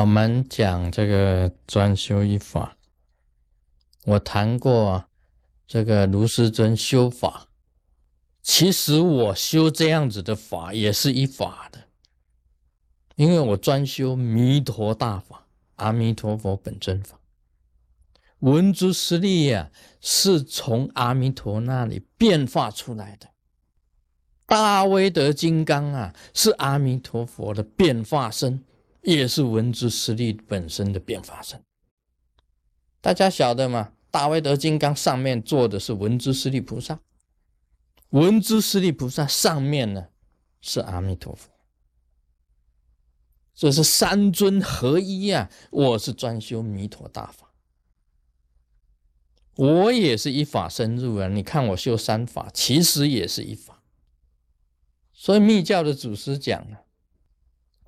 我们讲这个专修一法，我谈过这个卢师尊修法，其实我修这样子的法也是一法的，因为我专修弥陀大法，阿弥陀佛本尊法，文殊师利呀，是从阿弥陀那里变化出来的。大威德金刚啊，是阿弥陀佛的变化身，也是文殊师利本身的变化身。大家晓得吗？大威德金刚上面坐的是文殊师利菩萨，文殊师利菩萨上面呢是阿弥陀佛，这是三尊合一呀。我是专修弥陀大法，我也是一法深入啊。你看我修三法，其实也是一法。所以密教的祖师讲啊，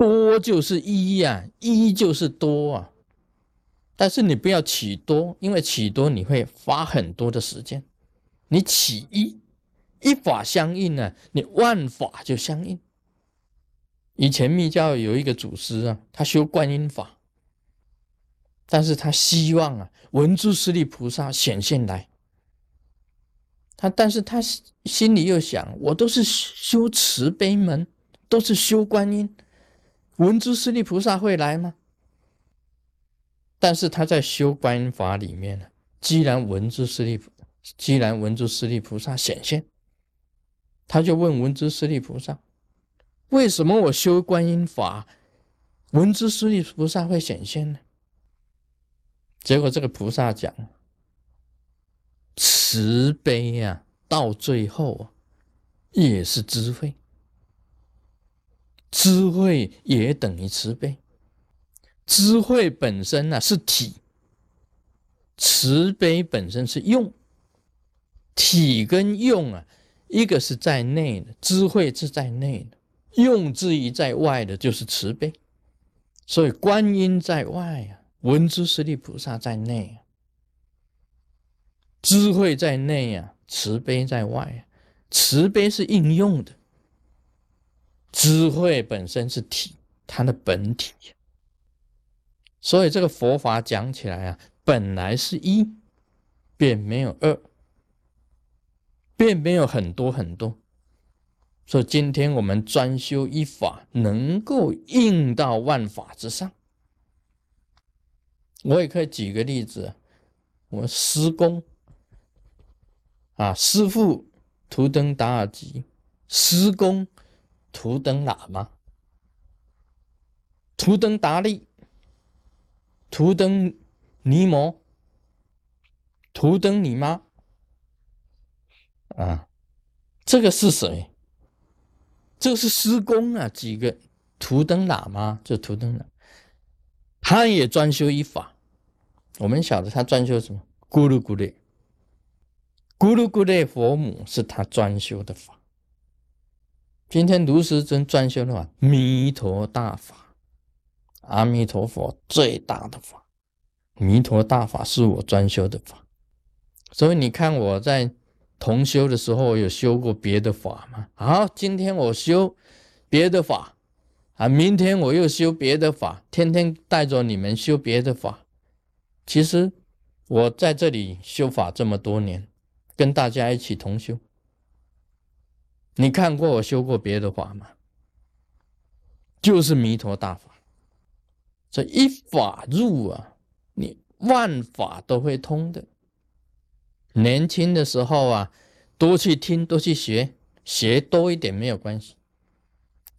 多就是一呀，一就是多啊。但是你不要起多，因为起多你会花很多的时间。你起一，一法相应呢，你万法就相应。以前密教有一个祖师啊，他修观音法，但是他希望啊，文殊师利菩萨显现来。他，但是他心里又想，我都是修慈悲门，都是修观音，文殊师利菩萨会来吗？但是他在修观音法里面呢，既然文殊师利，既然文殊师利菩萨显现，他就问文殊师利菩萨，为什么我修观音法，文殊师利菩萨会显现呢？结果这个菩萨讲。慈悲呀，到最后啊，也是智慧。智慧也等于慈悲。智慧本身呢是体，慈悲本身是用。体跟用啊，一个是在内的，智慧是在内的；用之于在外的，就是慈悲。所以观音在外啊，文殊师利菩萨在内啊。智慧在内啊，慈悲在外啊。慈悲是应用的，智慧本身是体，它的本体。所以这个佛法讲起来啊，本来是一，便没有二，便没有很多很多。所以今天我们专修一法，能够应到万法之上。我也可以举个例子，我施工。啊，师傅图登达尔吉，施工图登喇嘛，图登达利，图登尼摩，图登你妈。啊，这个是谁？这是施工啊，几个图登喇嘛就图登喇，他也专修一法。我们晓得他专修什么？咕噜咕噜。咕噜咕噜佛母是他专修的法。今天卢师尊专修的法，弥陀大法，阿弥陀佛最大的法，弥陀大法是我专修的法。所以你看我在同修的时候有修过别的法吗？好，今天我修别的法啊，明天我又修别的法，天天带着你们修别的法。其实我在这里修法这么多年。跟大家一起同修，你看过我修过别的法吗？就是弥陀大法，这一法入啊，你万法都会通的。年轻的时候啊，多去听，多去学，学多一点没有关系。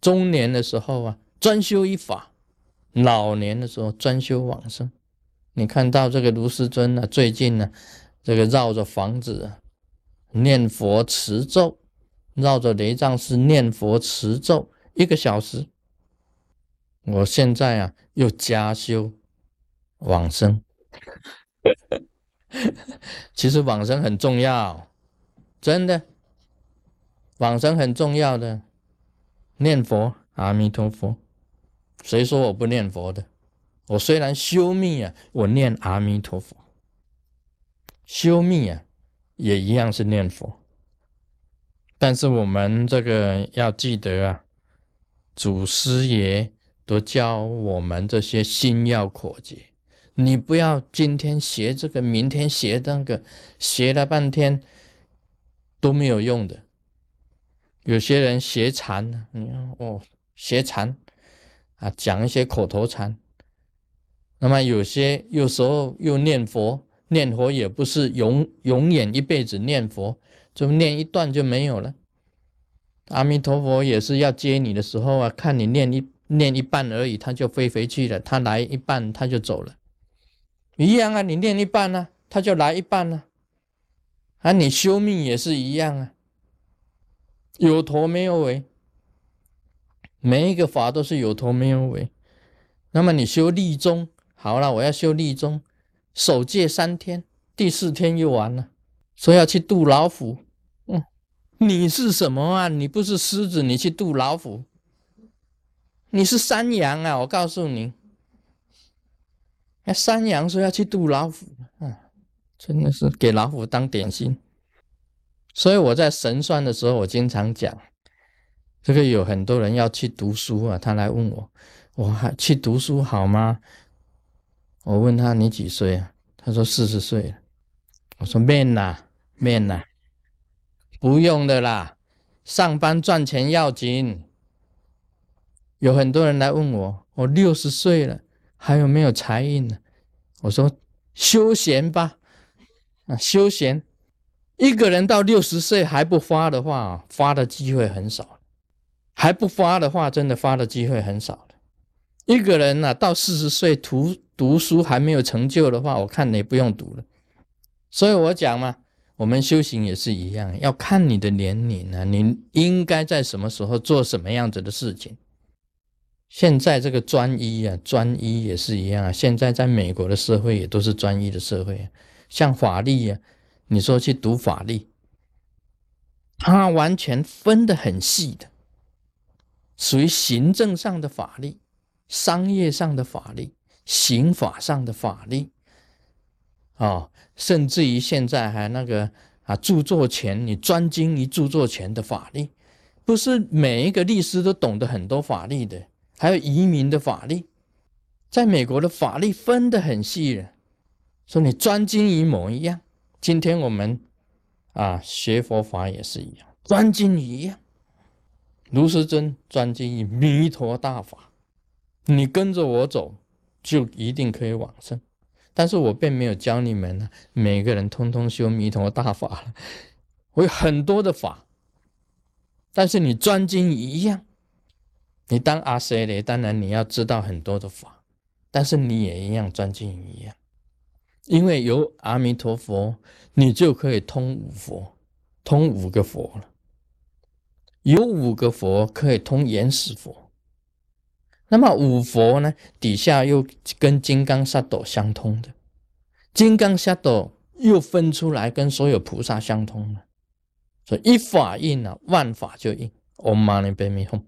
中年的时候啊，专修一法；老年的时候专修往生。你看到这个卢师尊呢，最近呢，这个绕着房子啊。念佛持咒，绕着雷藏寺念佛持咒一个小时。我现在啊，又加修往生。其实往生很重要，真的，往生很重要的。念佛，阿弥陀佛。谁说我不念佛的？我虽然修密啊，我念阿弥陀佛。修密啊。也一样是念佛，但是我们这个要记得啊，祖师爷都教我们这些心要口诀。你不要今天学这个，明天学那个，学了半天都没有用的。有些人学禅，你看哦，学禅啊，讲一些口头禅。那么有些有时候又念佛，念佛也不是永永远一辈子念佛，就念一段就没有了。阿弥陀佛也是要接你的时候啊，看你念一念一半而已，他就飞回去了，他来一半他就走了。一样啊，你念一半呢，他就来一半呢。啊，你修命也是一样啊，有头没有尾，每一个法都是有头没有尾。那么你修立宗，好了，我要修立宗，守戒三天，第四天又完了，说要去度老虎。你是什么啊？你不是狮子，你去渡老虎？你是山羊啊！我告诉你。那山羊说要去渡老虎，啊，真的是给老虎当点心。所以我在神算的时候，我经常讲，这个有很多人要去读书啊，他来问我，我还去读书好吗？我问他你几岁啊？他说四十岁了。我说面呐面呐，不用的啦，上班赚钱要紧。有很多人来问我，我六十岁了。还有没有财运呢？我说休闲吧，啊，休闲。一个人到六十岁还不发的话，发的机会很少。还不发的话，真的发的机会很少一个人呢，到四十岁读读书还没有成就的话，我看你不用读了。所以我讲嘛，我们修行也是一样，要看你的年龄啊，你应该在什么时候做什么样子的事情。现在这个专一啊，专一也是一样啊。现在在美国的社会也都是专一的社会，像法律啊，你说去读法律，它完全分得很细的，属于行政上的法律、商业上的法律、刑法上的法律，哦，甚至于现在还那个啊，著作权，你专精于著作权的法律，不是每一个律师都懂得很多法律的。还有移民的法律，在美国的法律分得很细了。说你专精于某一样，今天我们啊学佛法也是一样，专精于一样。卢师尊专精于弥陀大法，你跟着我走，就一定可以往生。但是我并没有教你们呢，每个人通通修弥陀大法。我有很多的法，但是你专精一样。你当阿塞雷，当然你要知道很多的法，但是你也一样专精一样，因为有阿弥陀佛，你就可以通五佛，通五个佛了。有五个佛可以通原始佛，那么五佛呢，底下又跟金刚萨埵相通的，金刚萨埵又分出来跟所有菩萨相通的，所以一法印啊，万法就印。Om Mani Padme Hum。